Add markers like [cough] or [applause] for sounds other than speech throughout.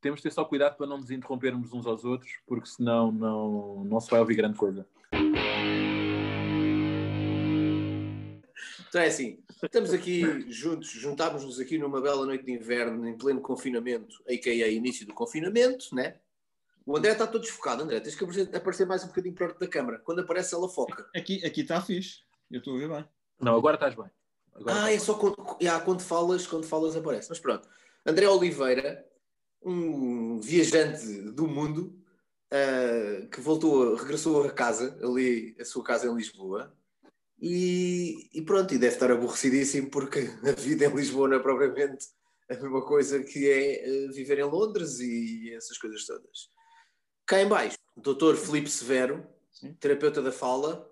temos de ter só cuidado para não nos interrompermos uns aos outros, porque senão não, não se vai ouvir grande coisa. Então é assim, estamos aqui juntos, juntámos-nos aqui numa bela noite de inverno, em pleno confinamento, a.k.a. início do confinamento, né? O André está todo desfocado, André, tens que aparecer, aparecer mais um bocadinho perto da câmara. Quando aparece, ela foca. Aqui, aqui está fixe, eu estou a ver bem. Não, agora estás bem. Agora ah, é só quando, yeah, quando, falas, quando falas aparece. Mas pronto, André Oliveira, um viajante do mundo, uh, que voltou, regressou a casa, ali, a sua casa em Lisboa, e, e, pronto, e deve estar aborrecidíssimo porque [laughs] a vida em Lisboa não é propriamente a mesma coisa que é uh, viver em Londres e essas coisas todas. Cá em baixo, o doutor Felipe Severo, Sim. terapeuta da fala,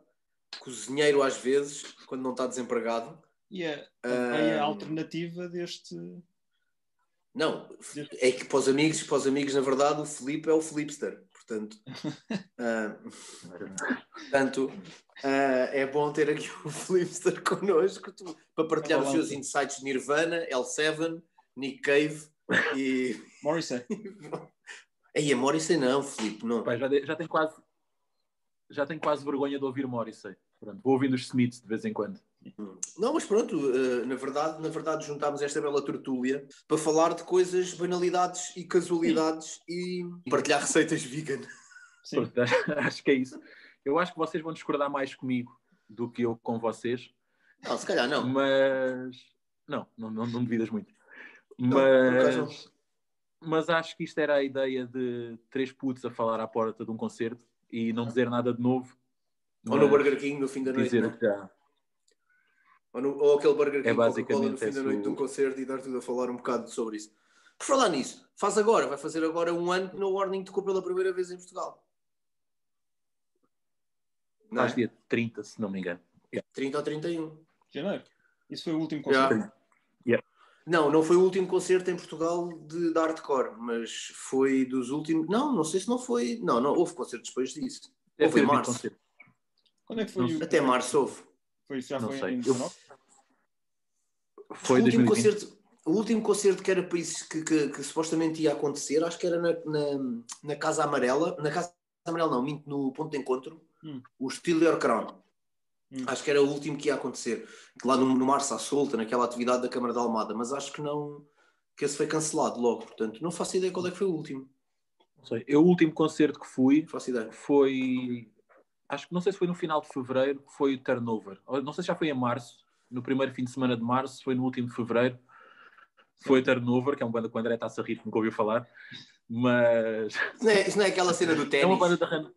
cozinheiro às vezes, quando não está desempregado. E a, a, a alternativa deste... Não, é que para os amigos, para os amigos, na verdade, o Felipe é o Flipster. Portanto, uh, [laughs] portanto uh, é bom ter aqui o Flipster connosco tu, para partilhar os seus insights de Nirvana, L7, Nick Cave e. [laughs] Morrissey. [laughs] Aí a Morrissey não, Felipe, não. Pai, já, já tem quase já tenho quase vergonha de ouvir Morrissey. Pronto, vou ouvindo os Smiths de vez em quando. Não, mas pronto, uh, na, verdade, na verdade juntámos esta bela tertúlia para falar de coisas, banalidades e casualidades Sim. e partilhar receitas vegan. Sim. [laughs] Acho que é isso. Eu acho que vocês vão discordar mais comigo do que eu com vocês. Não, se calhar não. Mas não, não, não, não duvidas muito. Mas, não, mas acho que isto era a ideia de três putos a falar à porta de um concerto e não dizer nada de novo. Ou no Burger King no fim da noite. Dizer o que já ou, no, ou aquele Burger King é basicamente no fim da noite de um concerto e dar tudo a falar um bocado sobre isso. Por falar nisso, faz agora, vai fazer agora um ano que no Warning tocou pela primeira vez em Portugal. Não faz é? dia 30, se não me engano. Yeah. 30 ou 31. Janeiro. Isso foi o último concerto. Yeah. Yeah. Não, não foi o último concerto em Portugal de, de hardcore, mas foi dos últimos. Não, não sei se não foi. Não, não houve concerto depois disso. É, houve em março. Quando é que foi? O... Até março houve. Foi isso, já não foi sei. em 19? Foi o último, concerto, o último concerto que era para isso que, que, que, supostamente ia acontecer, acho que era na, na, na Casa Amarela, na Casa Amarela não, minto, no ponto de encontro, hum. o Stiller Crown. Hum. Acho que era o último que ia acontecer, lá no, no Março à Solta, naquela atividade da Câmara da Almada, mas acho que não, que esse foi cancelado logo, portanto, não faço ideia qual é que foi o último. Não sei. Eu, o último concerto que fui faço ideia. foi, acho que não sei se foi no final de fevereiro, foi o Turnover, não sei se já foi em março, no primeiro fim de semana de março, foi no último de fevereiro. Foi Turnover, que é uma banda que o André está a rir, nunca ouviu falar. Mas. Isso não, é, isso não é aquela cena do ténis. [laughs] É uma banda da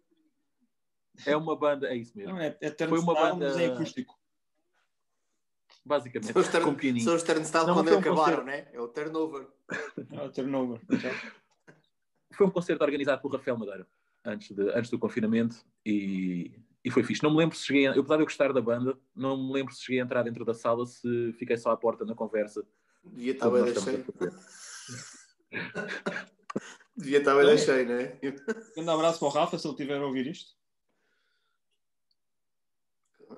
É uma banda, é isso mesmo. Não, é, é foi uma banda. É acústico. Basicamente, são os, turn, com são os turnstile não, quando acabaram, né? É o turnover. É o turnover. foi um concerto organizado por Rafael Madeira antes, de, antes do confinamento e e foi fixe. Não me lembro se cheguei, a, eu apesar de eu gostar da banda, não me lembro se cheguei a entrar dentro da sala, se fiquei só à porta na conversa. [laughs] Devia estar bem cheio. Devia estar bem cheio, não é? [laughs] Um abraço para o Rafa, se ele estiver a ouvir isto.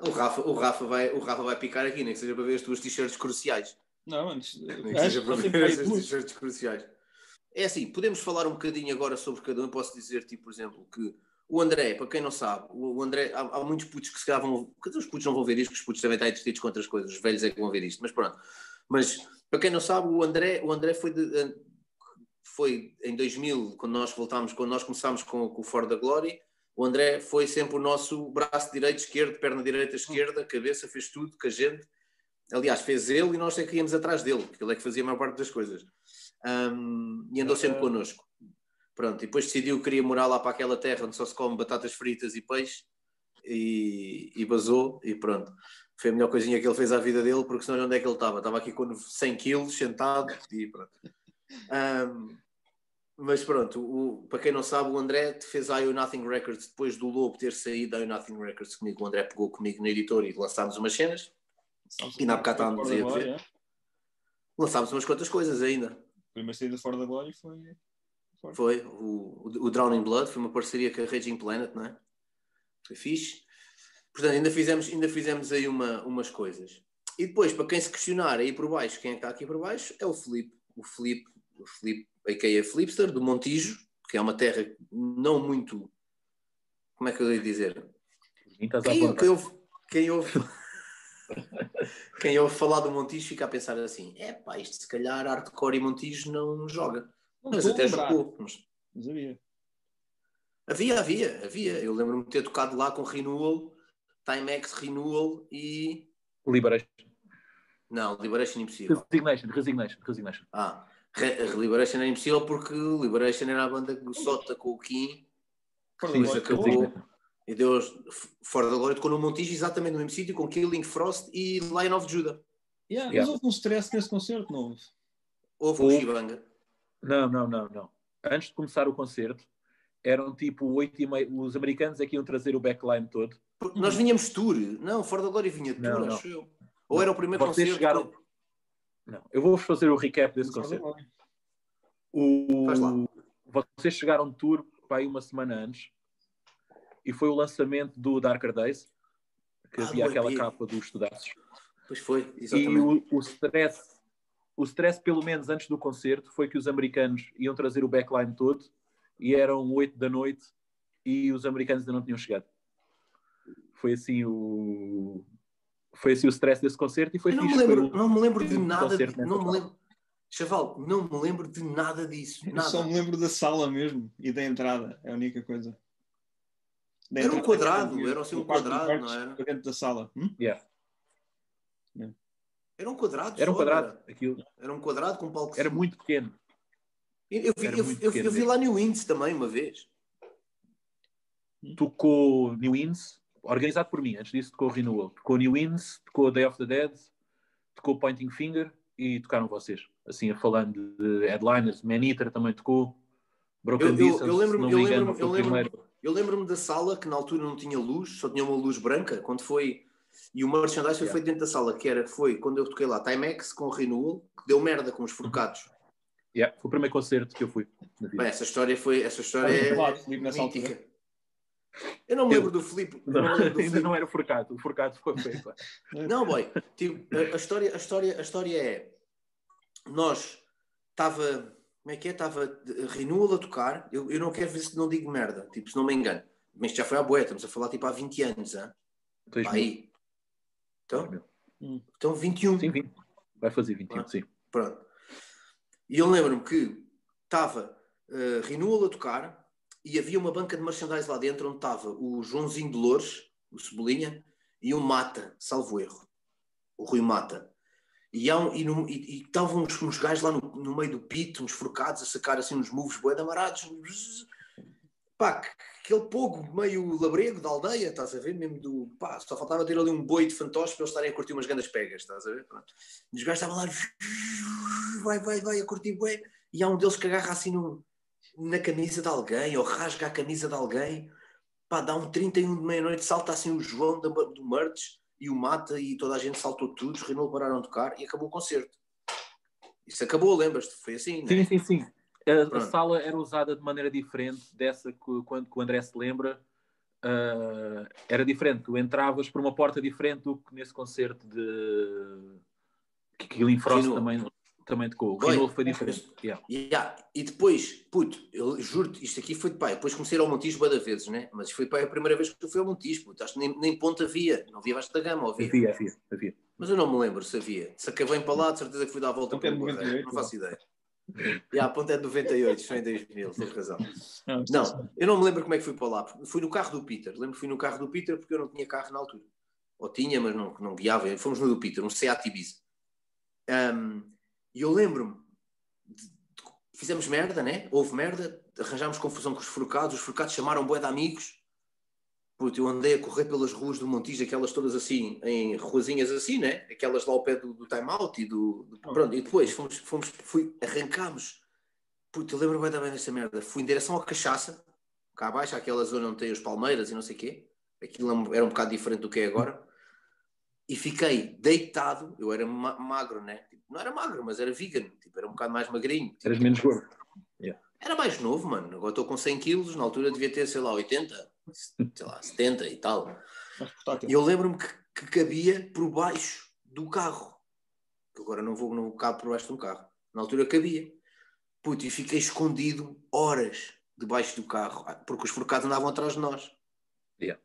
O Rafa, o, Rafa vai, o Rafa vai picar aqui, nem que seja para ver as tuas t-shirts cruciais. Não, antes. Nem que seja para ver as t-shirts cruciais. É assim, podemos falar um bocadinho agora sobre cada um. Posso dizer, tipo, por exemplo, que o André, para quem não sabe, o André, há, há muitos putos que se calhar vão. Os putos não vão ver isto, os putos também estão entretidos com outras coisas, os velhos é que vão ver isto, mas pronto. Mas para quem não sabe, o André, o André foi, de, foi em 2000, quando nós voltámos, quando nós começámos com, com o Ford da Glory, o André foi sempre o nosso braço direito, esquerdo, perna direita, esquerda, cabeça, fez tudo com a gente. Aliás, fez ele e nós é que íamos atrás dele, porque ele é que fazia a maior parte das coisas. Um, e andou sempre connosco. Pronto, e depois decidiu que queria morar lá para aquela terra onde só se come batatas fritas e peixe e, e basou e pronto. Foi a melhor coisinha que ele fez à vida dele, porque senão onde é que ele estava? Estava aqui com 100 quilos, sentado e pronto. Um, mas pronto, o, para quem não sabe, o André fez a I Nothing Records depois do Lobo ter saído da I Nothing Records comigo. O André pegou comigo na editora e lançámos umas cenas. e na época estávamos a ver. Lançámos umas quantas coisas ainda. Primeira saída fora da glória foi foi. O, o, Drowning Blood foi uma parceria com a Raging Planet, não é? Foi fixe. Portanto, ainda fizemos, ainda fizemos aí uma, umas coisas. E depois, para quem se questionar aí por baixo, quem é que está aqui por baixo é o Felipe. O Felipe, o Felipe a.k.a. Flipster, do Montijo, que é uma terra não muito. Como é que eu ia dizer? Quem quem ouve, quem, ouve, quem ouve falar do Montijo fica a pensar assim: é pá, isto se calhar hardcore e Montijo não joga. Não Mas até jogou. Mas Mas havia. havia, havia, havia. Eu lembro-me de ter tocado lá com Renewal, Timex Renewal e. Liberation. Não, Liberation Impossível. Resignation, Resignation, Resignation. Ah, Re- Liberation era impossível porque Liberation era a banda que sota com o Kim Sim, Lord, acabou. E Deus fora da glória tocou no Montijo exatamente no mesmo sítio com Killing Frost e Lion of Judah. Yeah, Yeah. Mas houve um stress nesse concerto, não houve? Houve Houve. Shibanga. Não, não, não, não. Antes de começar o concerto, eram tipo oito e meio. Os americanos é que iam trazer o backline todo. Porque Nós vinhamos tour. Não, fora da glória vinha tour, Não, não. acho eu. Ou era o primeiro Vocês concerto. chegaram- Não, eu vou-vos fazer o recap desse concerto. O... Faz lá. Vocês chegaram de tour para aí uma semana antes e foi o lançamento do Darker Days, que Ah, havia aquela EP. capa dos estudados. Pois foi, E exatamente. o, o stress, o stress, pelo menos antes do concerto, foi que os americanos iam trazer o backline todo e eram oito da noite e os americanos ainda não tinham chegado. Foi assim o. Foi assim o stress desse concerto e foi Eu não me fixe. lembro, não me lembro de nada. de- não me lembro. Chaval, não me lembro de nada disso. Eu Nada. só me lembro da sala mesmo e da entrada, é a única coisa. Era um entrada, quadrado, era assim um quarto quadrado, quartos, não era? para dentro da sala. Hum? Yeah. Era um quadrado. Era um só, quadrado. Aquilo Era, Era um quadrado com um palco. era muito pequeno. Eu, vi, era eu, muito eu- pequeno eu vi lá New Winds também uma vez. Tocou New Inns, organizado por mim, antes disso tocou Renewal. Tocou New Inns, tocou Day of the Dead, tocou Pointing Finger e tocaram vocês. Assim, falando de headliners, Man Eater também tocou. Broken Eu- eu- Distance, eu lembro-me- se não eu me engano, lembro-me- eu lembro-me- primeiro. Eu lembro-me da sala que na altura não tinha luz, só tinha uma luz branca, quando foi. E o merchandise foi Yeah. feito dentro da sala, que era, foi quando eu toquei lá Timex com Renewal, que deu merda com os forcados. Yeah, foi o primeiro concerto que eu fui. Bem, essa história foi. Essa história é, nessa mítica. Eu não me Eu- lembro do Filipe. ainda não era forcado, o forcado foi feito. [laughs] Não, boy. Tipo, a, a história, a, história, a história é. Nós estava. Como é que é? Estava Renewal a tocar. Eu, eu não quero ver se não digo merda, tipo, se não me engano. Mas isto já foi à boé, estamos a falar tipo há 20 anos, mil. aí. Então, mil. então 21. Sim, 20. Vai fazer 21, Ah. sim. Pronto. E eu lembro-me que estava uh, Renewal a tocar e havia uma banca de merchandise lá dentro onde estava o Joãozinho de Loures, o Cebolinha, e o Mata, salvo erro. O Rui Mata. E, há um- e no- e- e estavam uns, uns gajos lá no, no meio do pito, uns forcados, a sacar assim uns moves bué amarados. Pá, que- aquele pogo meio labrego da aldeia, estás a ver? Mesmo do. Pá, só faltava ter ali um boi de fantoche para eles estarem a curtir umas grandes pegas, estás a ver? Pronto. E os gajos estavam lá, vai, vai, vai, a curtir bué. E há um deles que agarra assim no, na camisa de alguém, ou rasga a camisa de alguém. Pá, dá um 31 de meia-noite, salta assim o João da- do Mertes e o Mata e toda a gente saltou tudo, os Renault pararam de tocar e acabou o concerto. Isso acabou, lembras-te? Foi assim, Sim, né? sim, sim. A, a sala era usada de maneira diferente dessa que, quando que o André se lembra. ah, era diferente. Tu entravas por uma porta diferente do que nesse concerto de que Killing Frost também, também tocou. O. Renewal foi diferente. Yeah. Yeah. E depois, puto, eu juro-te, isto aqui foi de pai. Depois comecei a ir ao Montijo de vezes, né? Mas foi pai a primeira vez que eu fui ao Montijo, puto. Acho que nem, nem ponto havia. Não havia Vasco da Gama, ou havia. Havia, havia, havia. Mas eu não me lembro se havia. Se acabei para lá, de certeza que fui dar a volta Ponto é. 98, Não faço ideia. E a ponta é de 98, foi em 2000, tens razão. Não, eu não me lembro como é que fui para lá. Fui no carro do Peter. Lembro que fui no carro do Peter porque eu não tinha carro na altura. Ou tinha, mas não, não guiava. Fomos no do Peter, um Seat Ibiza. Um, e eu lembro-me, fizemos merda, né? Houve merda, arranjámos confusão com os forcados. Os forcados chamaram bué de amigos. Puto, eu andei a correr pelas ruas do Montijo, aquelas todas assim, em ruazinhas assim, né? Aquelas lá ao pé do, do Time Out e do... do- pronto, e depois fomos, fomos fui, arrancámos. Puto, eu lembro-me bem dessa merda. Fui em direção ao Cachaça, cá abaixo, aquela zona onde tem os palmeiras e não sei o quê. Aquilo era um bocado diferente do que é agora. E fiquei deitado, eu era ma- magro, né? Tipo, não era magro, mas era vegan, tipo, era um bocado mais magrinho. Tipo, Eras menos gordo. era mais novo, mano. Agora estou com 100 quilos, na altura devia ter, sei lá, 80, sei lá, 70 e tal. E eu lembro-me que, que cabia por baixo do carro. Que agora não vou, não cabe por baixo de um carro. Na altura cabia. Puto, e fiquei escondido horas debaixo do carro, ah, porque os forcados andavam atrás de nós. Yeah.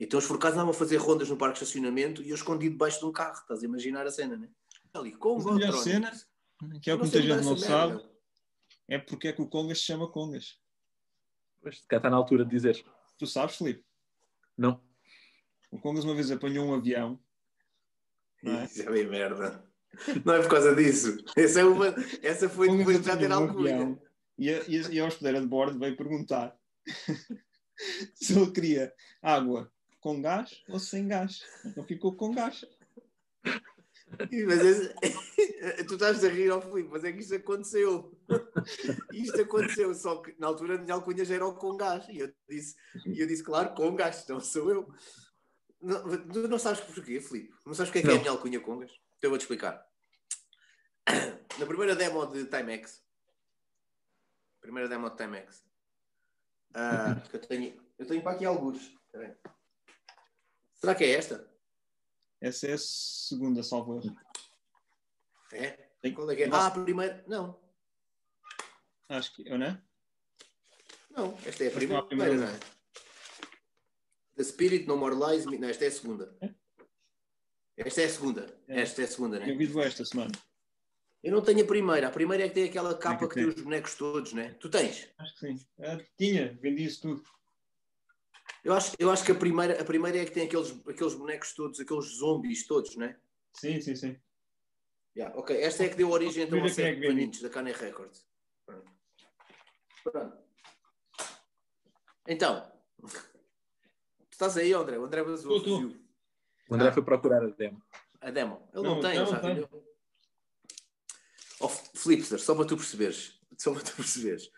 Então os forcados andavam a fazer rondas no parque de estacionamento e eu escondido debaixo de um carro. Estás a imaginar a cena, né? Ali, com a melhor cena, que é o que muita gente não sabe, merda. é porque é que o Congas se chama Congas. Pois, cá está na altura de dizer. Tu sabes, Filipe? Não. O Congas uma vez apanhou um avião. Não é? Isso é bem merda. Não é por causa disso. Essa, é uma, essa foi depois de já ter um alcunha. E a, e a, e a hospedeira de bordo veio perguntar [laughs] se ele queria água com gás ou sem gás. Então ficou com gás. Mas esse- tu estás a rir ao Filipe, mas é que isto aconteceu. Isto aconteceu, só que na altura a minha alcunha já era o com gás. E eu disse, e eu disse claro, com gás, não sou eu. Não, tu não sabes porquê, Filipe? Não sabes o que é que é a minha alcunha congas? Então eu vou-te explicar. Na primeira demo de Timex, primeira demo de Timex, que eu tenho, eu tenho para aqui alguns. Espera aí. Será que é esta? Essa é a segunda, salvo erro. É? Tem- Qual é que é? Ah, a primeira. Não, Acho que, eu não é? não, esta é a não primeira, a primeira, não é? The Spirit No More Lies. Não, esta é a segunda. É? Esta é a segunda. É. Esta é a segunda, Eu né? vi esta semana. Eu não tenho a primeira. A primeira é que tem aquela capa que que tem tem. os bonecos todos, né? Tu tens? Acho que sim. Ah, tinha, vendi isso tudo. Eu acho, eu acho que a primeira, a primeira é que tem aqueles, aqueles bonecos todos, aqueles zombies todos, né? Sim, sim, sim. Yeah, ok, esta é que deu origem então ao é que de paninhos da Cane Records. Pronto. Pronto. Então, [laughs] tu estás aí, André? O André vazou. O André Ah. foi procurar a demo. A demo. Ele Não, não, tem, não já tem. Oh, Flipster, só para tu perceberes. Só para tu perceberes.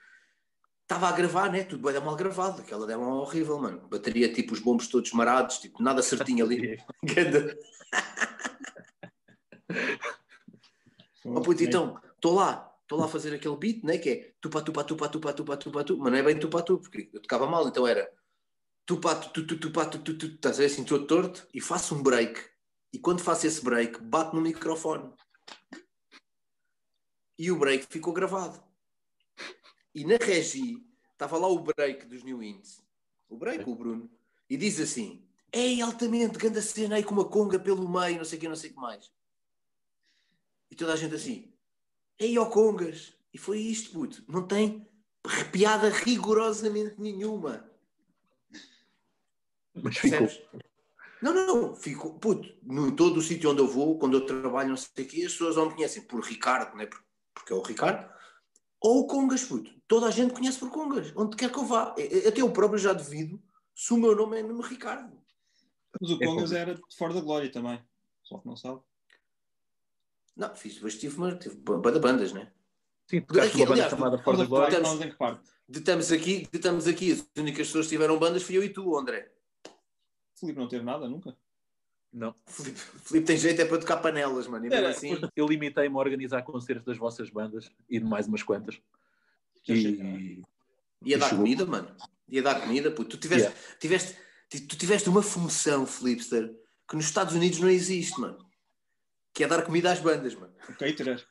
Estava a gravar, né? Tudo bem, é mal gravado. Aquela demo é horrível, mano. Bateria tipo os bombos todos marados, tipo, nada certinho ali. [laughs] [laughs] Oh, puto, então, estou lá, estou lá a fazer aquele beat, né? Que é tupa, tupa, tupa, tupa, tupa, tupa, tupa, mas não é bem tupa, tupa, porque eu tocava mal, então era tupa, tu, tu, tupa, tu, tu, tu, estás a ver assim, todo torto, e faço um break, e quando faço esse break, bato no microfone. E o break ficou gravado. E na regi, estava lá o break dos New Ins, o break, o Bruno, e diz assim: Ei, altamente, grande cena aí com uma conga pelo meio, não sei o que, não sei o que mais. E toda a gente assim, ei, ó congas. E foi isto, puto. Não tem piada rigorosamente nenhuma. Mas ficou. Não, não, não. Fico, puto, no todo o sítio onde eu vou, quando eu trabalho, não sei o quê, as pessoas ou me conhecem por Ricardo, né? Por- porque é o Ricardo, ou o Congas, puto. Toda a gente conhece por Congas, onde quer que eu vá. E- e- Até eu próprio já devido se o meu nome é nome Ricardo. Mas o É Congas era de fora da glória também. Só que não sabe. Não, fiz, depois tive, uma, tive banda bandas, né? Sim, tocaste uma banda Aliás, chamada For Estamos the a falar Glory. de nós em que parte? De estamos aqui, de estamos aqui, as únicas pessoas que tiveram bandas fui eu e tu, André. O Filipe não teve nada, nunca. Não. Filipe, Filipe tem jeito é para tocar panelas, mano. E mesmo Era, assim, Eu limitei-me a organizar concertos das vossas bandas e de mais umas quantas. E ia dar chegou. comida, mano. Ia dar comida, puto. Tu tiveste, Yeah. tiveste, ti- tu tiveste uma função, Flipster, que nos Estados Unidos não existe, mano. Que é dar comida às bandas, mano. O caterer.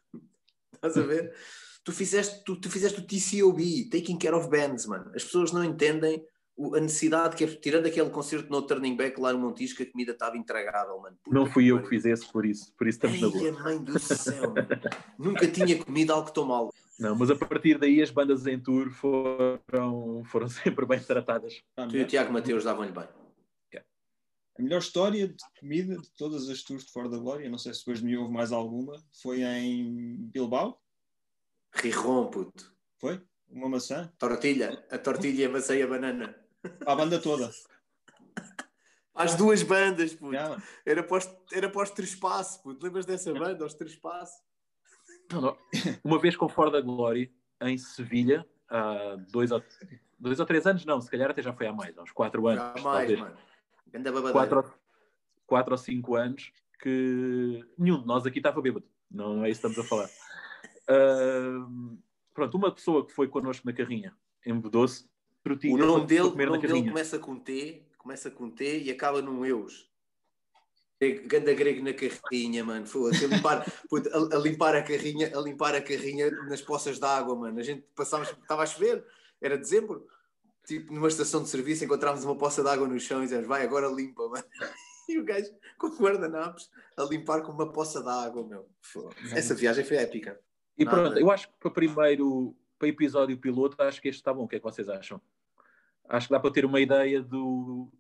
Estás a ver? tu, fizeste, tu, tu fizeste o TCOB, Taking Care of Bands, mano. As pessoas não entendem a necessidade que é, tirando aquele concerto no Turning Back lá no Montijo, que a comida estava intragável, mano. Puta não fui eu que fiz esse, por isso, por isso estamos na Ai, boa. a mãe do céu. Nunca tinha comido algo tão mal. Não, mas a partir daí as bandas em tour foram, foram [laughs] sempre bem tratadas. Ah, Tu e o Tiago Mateus davam-lhe bem. A melhor história de comida de todas as tours de Fora da Glória, não sei se depois de mim houve mais alguma, foi em Bilbao, Rirrom, puto. foi? Uma maçã, Tortilha. A tortilha, a maçã e a banana. A banda toda. [laughs] As duas bandas, puto. Mano. Era para os, era para os Trespasso, puto. Lembras dessa banda, os Trespasso? Não, não. Uma vez com For da Glory, em Sevilha, há dois ou, dois ou três anos, não, se calhar até já foi há mais, há uns quatro anos. Já mais, talvez. mano. Quatro, ou- quatro ou cinco anos que nenhum de nós aqui estava bêbado. Não, não é isso que estamos a falar. Ahm, pronto, uma pessoa que foi connosco na carrinha trutinha O nome dele, o nome dele começa com T, começa com T e acaba num Eus. Ganda grego na carrinha, mano. Foda-se. A limpar, [laughs] puto, a, a limpar a carrinha, a limpar a carrinha nas poças de água, mano. A gente passávamos, estava a chover, era dezembro. Tipo, numa estação de serviço, encontrávamos uma poça de água no chão e dizíamos, vai, agora limpa, mano. [laughs] E o gajo com guardanapos a limpar com uma poça de água, meu. Foda-se. Essa viagem foi épica. E Nada. pronto, eu acho que para primeiro, para episódio piloto, acho que este está bom. O que é que vocês acham? Acho que dá para ter uma ideia do.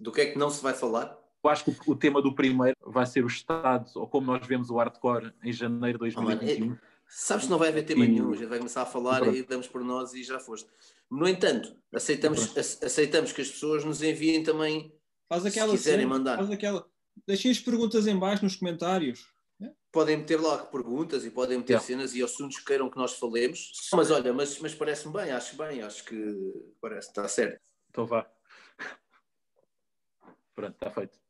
Do que é que não se vai falar? Eu acho que o, tema do primeiro vai ser o estado, ou como nós vemos o hardcore em janeiro de Oh, mano, 2021. Sabes que não vai haver tema E- nenhum, a gente vai começar a falar Pronto. e damos por nós e já foste. No entanto, aceitamos, ace- aceitamos que as pessoas nos enviem também. Faz aquela Se quiserem cena, mandar. Faz aquela. Deixem as perguntas em baixo nos comentários. Podem meter lá perguntas e podem meter Yeah. cenas e assuntos que queiram que nós falemos. Mas olha, mas, mas parece-me bem, acho bem, acho que parece, está certo. Então vá. [laughs] Pronto, está feito.